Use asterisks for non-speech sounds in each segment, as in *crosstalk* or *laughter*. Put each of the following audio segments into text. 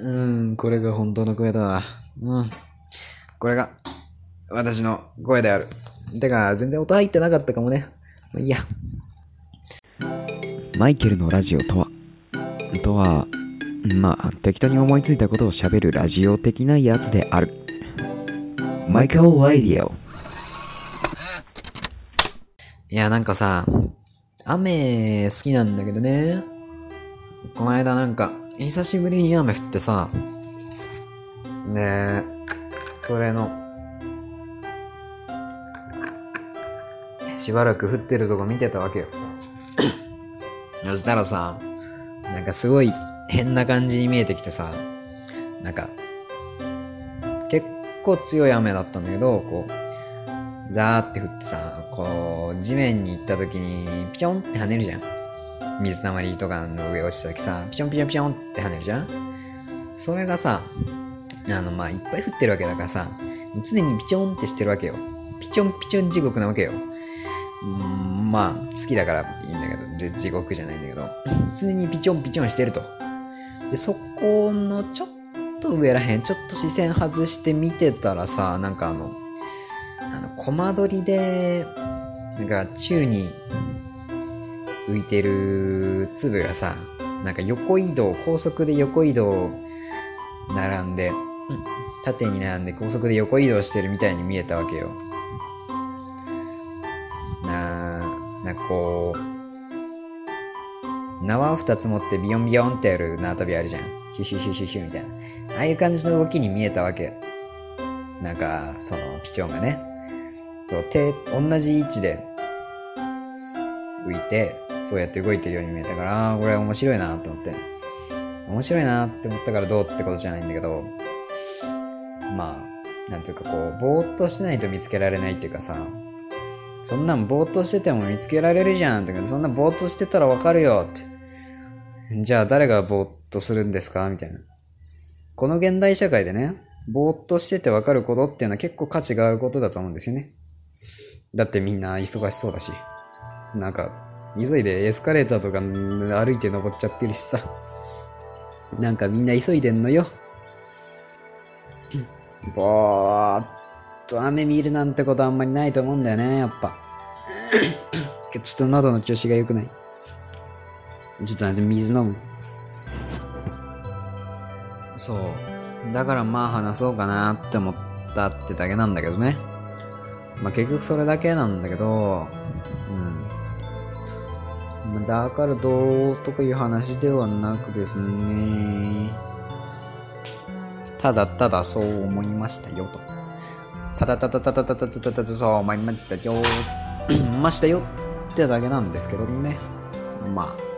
うん、これが本当の声だわ。うん。これが、私の声である。てか、全然音入ってなかったかもね。まあいいや。マイケルのラジオとはとは、まあ、適当に思いついたことを喋るラジオ的なやつである。マイケル・ラディオ。いや、なんかさ、雨好きなんだけどね。この間なんか、久しぶりに雨降ってさ。で、それの、しばらく降ってるとこ見てたわけよ。*coughs* そしたらさ、なんかすごい変な感じに見えてきてさ、なんか、結構強い雨だったんだけど、こう、ザーって降ってさ、こう、地面に行った時に、ピチョンって跳ねるじゃん。水たまりとかの上落ちた時さ、ピチョンピチョンピチョンって跳ねるじゃん？それがさ、あの、まあ、いっぱい降ってるわけだからさ、常にピチョンってしてるわけよ。ピチョンピチョン地獄なわけよ。うんまあ、好きだからいいんだけど、地獄じゃないんだけど、常にピチョンピチョンしてると。で、そこのちょっと上らへん、ちょっと視線外して見てたらさ、なんかあの、あの、コマ撮りで、なんか宙に浮いてる粒がさ、なんか横移動、高速で横移動並んで、縦に並んで高速で横移動してるみたいに見えたわけよ。なあ、なんかこう、縄を二つ持ってビヨンビヨンってやる縄跳びあるじゃん。ヒュヒュヒュヒュヒュみたいな。ああいう感じの動きに見えたわけ。なんか、その、ピチョンがね。そう、手、同じ位置で浮いて、そうやって動いてるように見えたから、あーこれ面白いなと思って。面白いなって思ったからどうってことじゃないんだけど、まあ、なんていうかこう、ぼーっとしないと見つけられないっていうかさ、そんなんぼーっとしてても見つけられるじゃんって、そんなぼーっとしてたらわかるよって。じゃあ誰がぼーっとするんですか？みたいな。この現代社会でね、ぼーっとしててわかることっていうのは結構価値があることだと思うんですよね。だってみんな忙しそうだし。なんか、急いでエスカレーターとか歩いて登っちゃってるしさ。なんかみんな急いでんのよ。*coughs* ぼーっと雨見るなんてことあんまりないと思うんだよね、やっぱ。*coughs* ちょっと喉の調子が良くない。ちょっと待って、水飲む。そう。だからまあ話そうかなって思ったってだけなんだけどね。まあ結局それだけなんだけど、うん。だからどうとかいう話ではなくですね。ただただそう思いましたよと。ただただただただただただそう思いましたよ。ましたよってだけなんですけどね。まあ。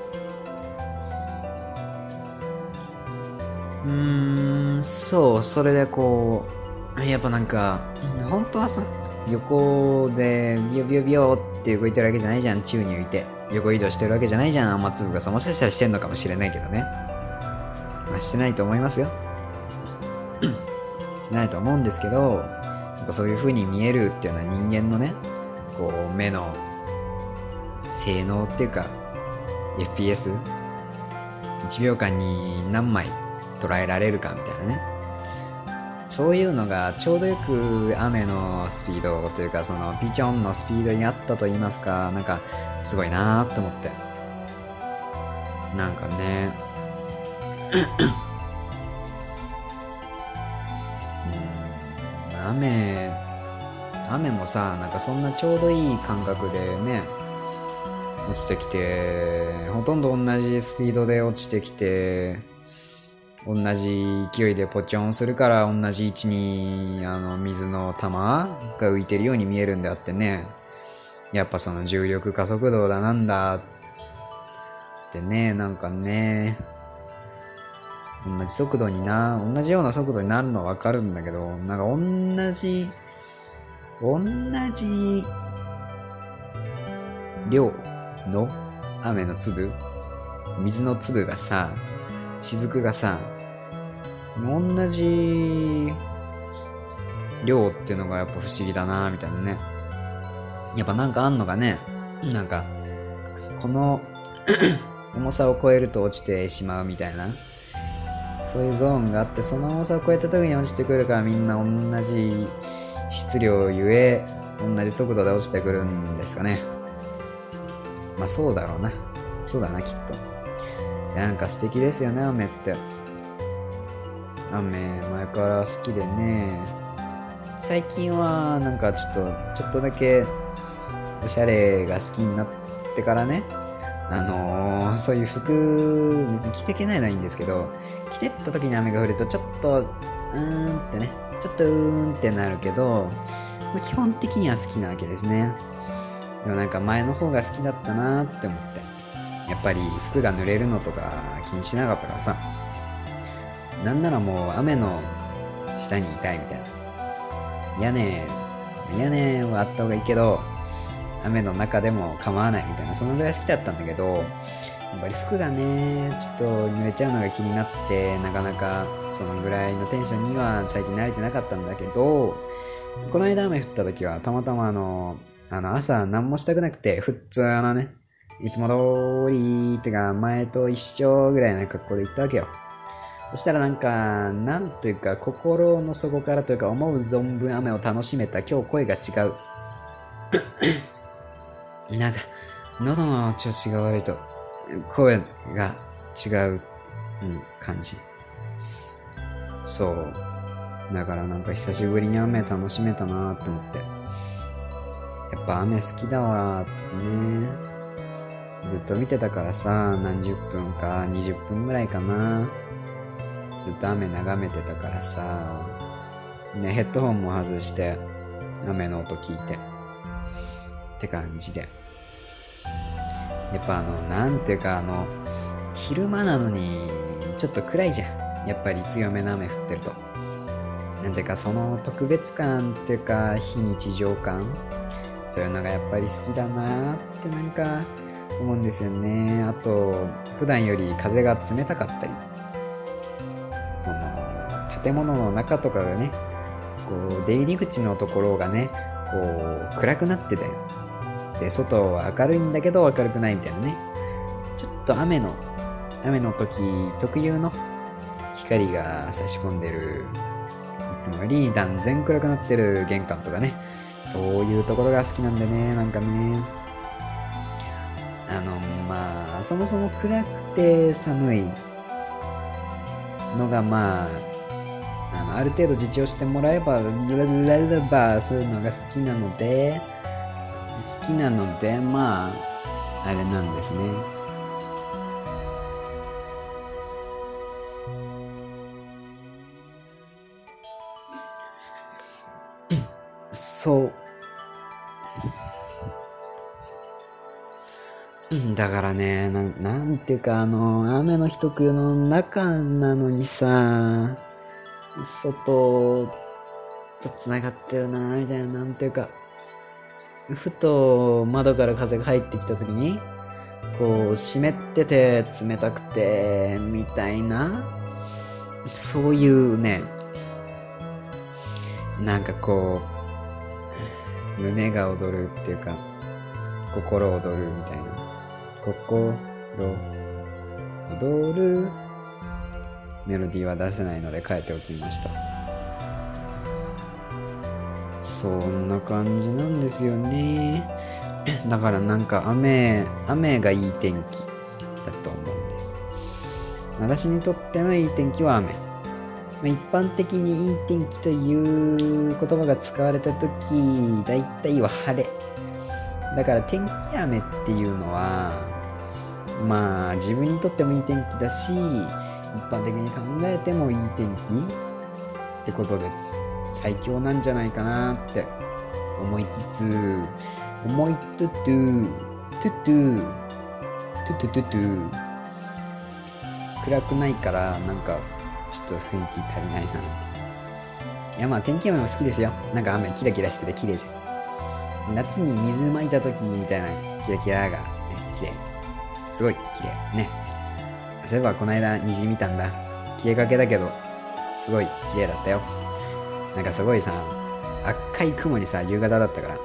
うーん、そう、それでこう、やっぱなんか、本当はさ、横でビヨビヨビヨって動いてるわけじゃないじゃん、宙に浮いて。横移動してるわけじゃないじゃん、雨粒がさ。もしかしたらしてんのかもしれないけどね。まあしてないと思いますよ。*coughs* しないと思うんですけど、やっぱそういう風に見えるっていうのは人間のね、こう、目の性能っていうか、FPS1 秒間に何枚捉えられるかみたいなね。そういうのがちょうどよく雨のスピードというかそのピチョンのスピードにあったと言いますか、なんかすごいなーって思って。なんかね。うん雨、雨もさ、なんかそんなちょうどいい感覚でね、落ちてきて、ほとんど同じスピードで落ちてきて、同じ勢いでポチョンするから同じ位置にあの水の玉が浮いてるように見えるんであってね。やっぱその重力加速度だなんだってねなんかね。同じ速度にな同じような速度になるのはわかるんだけどなんか同じ同じ量の雨の粒水の粒がさ雫がさ同じ量っていうのがやっぱ不思議だなみたいなね。やっぱなんかあんのかねなんかこの *clears throat* 重さを超えると落ちてしまうみたいな。そういうゾーンがあってその重さを超えた時に落ちてくるからみんな同じ質量ゆえ同じ速度で落ちてくるんですかね。まあそうだろうな。そうだなきっと。なんか素敵ですよね雨って。雨前から好きでね。最近はなんかちょっとちょっとだけおしゃれが好きになってからね。あのー、そういう服別に着てけないのはいいんですけど着てった時に雨が降るとちょっとうーんってね。ちょっとうーんってなるけど、ま、基本的には好きなわけですね。でもなんか前の方が好きだったなって思って。やっぱり服が濡れるのとか気にしなかったからさ。なんならもう雨の下にいたいみたいな。屋根屋根はあった方がいいけど雨の中でも構わないみたいな。そのぐらい好きだったんだけどやっぱり服がねちょっと濡れちゃうのが気になってなかなかそのぐらいのテンションには最近慣れてなかったんだけどこの間雨降った時はたまたまあのあの朝何もしたくなくて普通のねいつも通りってか前と一緒ぐらいな格好で行ったわけよそしたらなんか、なんというか、心の底からというか、思う存分雨を楽しめた今日声が違う。*coughs* なんか、喉の調子が悪いと、声が違う、うん、感じ。そう。だからなんか久しぶりに雨楽しめたなって思って。やっぱ雨好きだわね。ずっと見てたからさ、何十分か20分ぐらいかな。ずっと雨眺めてたからさ、ね、ヘッドホンも外して、雨の音聞いて、って感じで。やっぱあの、なんていうかあの、昼間なのに、ちょっと暗いじゃん。やっぱり強めの雨降ってると。なんていうか、その特別感っていうか、非日常感そういうのがやっぱり好きだなってなんか思うんですよね。あと、普段より風が冷たかったり。その建物の中とかがねこう出入り口のところがねこう暗くなってたよで外は明るいんだけど明るくないみたいなねちょっと雨の雨の時特有の光が差し込んでるいつもより断然暗くなってる玄関とかねそういうところが好きなんでねなんかねあのまあそもそも暗くて寒いのがまああのある程度自重してもらえばララばそういうのが好きなので好きなのでまああれなんですね。そう。だからねなん、なんていうか、あの、雨の日特有の中なのにさ、外と繋がってるな、みたいな、なんていうか、ふと窓から風が入ってきた時に、こう、湿ってて冷たくて、みたいな、そういうね、なんかこう、胸が躍るっていうか、心躍るみたいな。心踊るメロディーは出せないので変えておきました。そんな感じなんですよね。*clears throat* だからなんか雨雨がいい天気だと思うんです。私にとってのいい天気は雨。一般的にいい天気という言葉が使われた時大体は晴れ。だから天気雨っていうのはまあ自分にとってもいい天気だし一般的に考えてもいい天気ってことで最強なんじゃないかなって思いつつ思いつつトゥトゥトゥトゥトゥトゥ暗くないからなんかちょっと雰囲気足りないなって。いやまあ天気雨も好きですよ。なんか雨キラキラしてて綺麗じゃん。夏に水まいた時みたいなキラキラが、ね、綺麗。すごい綺麗。ね。そういえばこの間虹見たんだ。消えかけだけどすごい綺麗だったよ。なんかすごいさ赤い雲にさ夕方だったから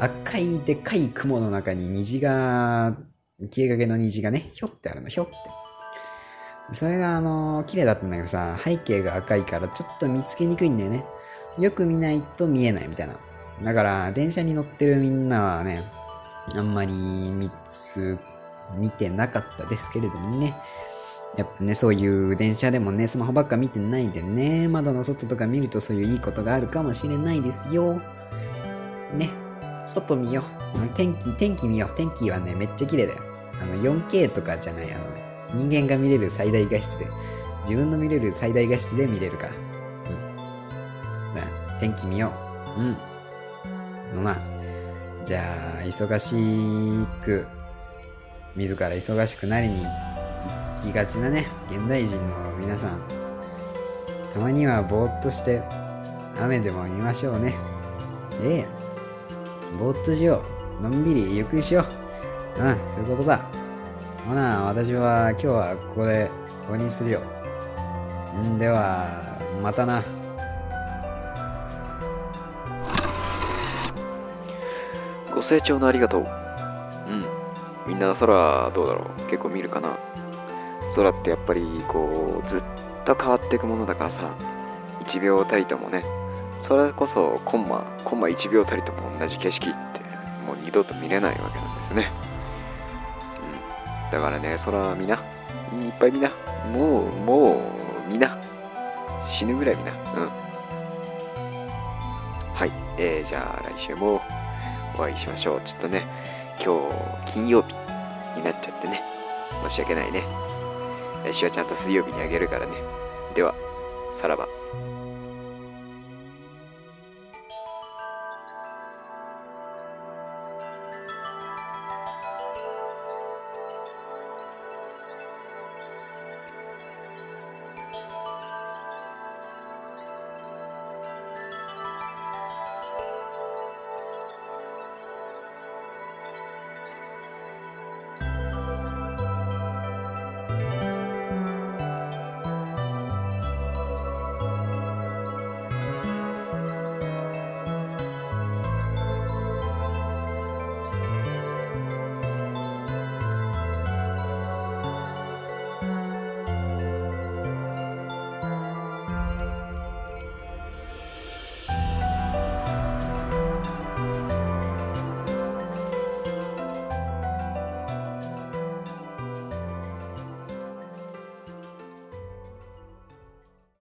赤いでかい雲の中に虹が消えかけの虹がねひょってあるの。ひょって。それがあのー綺麗だったんだけどさ、背景が赤いからちょっと見つけにくいんだよね。よく見ないと見えないみたいな。だから、電車に乗ってるみんなはね、あんまり見つ、見てなかったですけれどもね。やっぱね、そういう電車でもね、スマホばっか見てないんでね、窓の外とか見るとそういういいことがあるかもしれないですよ。ね、外見よう。天気、天気見よう。天気はね、めっちゃ綺麗だよ。あの、4K とかじゃない、あの、人間が見れる最大画質で、自分の見れる最大画質で見れるから。うん。じゃあ天気見よう。うん。まあ、じゃあ、忙しく、自ら忙しくなりに行きがちなね、現代人の皆さん。たまにはぼーっとして、雨でも見ましょうね。ええ。ぼーっとしよう。のんびりゆっくりしよう。うん、そういうことだ。ほな、私は今日はここでここにするよ。んでは、またな。ご清聴のありがとう。うん。な空どうだろう？結構見るかな？空ってやっぱりこうずっと変わっていくものだからさ、1秒たりともね、それこそコンマ、コンマ1秒たりとも同じ景色ってもう二度と見れないわけなんですよね。うん。だからね、空見な。いっぱい見な。もう、もう見な。死ぬぐらい見な。うん。はい。えー、じゃあ来週もお会いしましょう。ちょっとね、今日金曜日になっちゃってね、申し訳ないね。来週はちゃんと水曜日にあげるからね。では、さらば。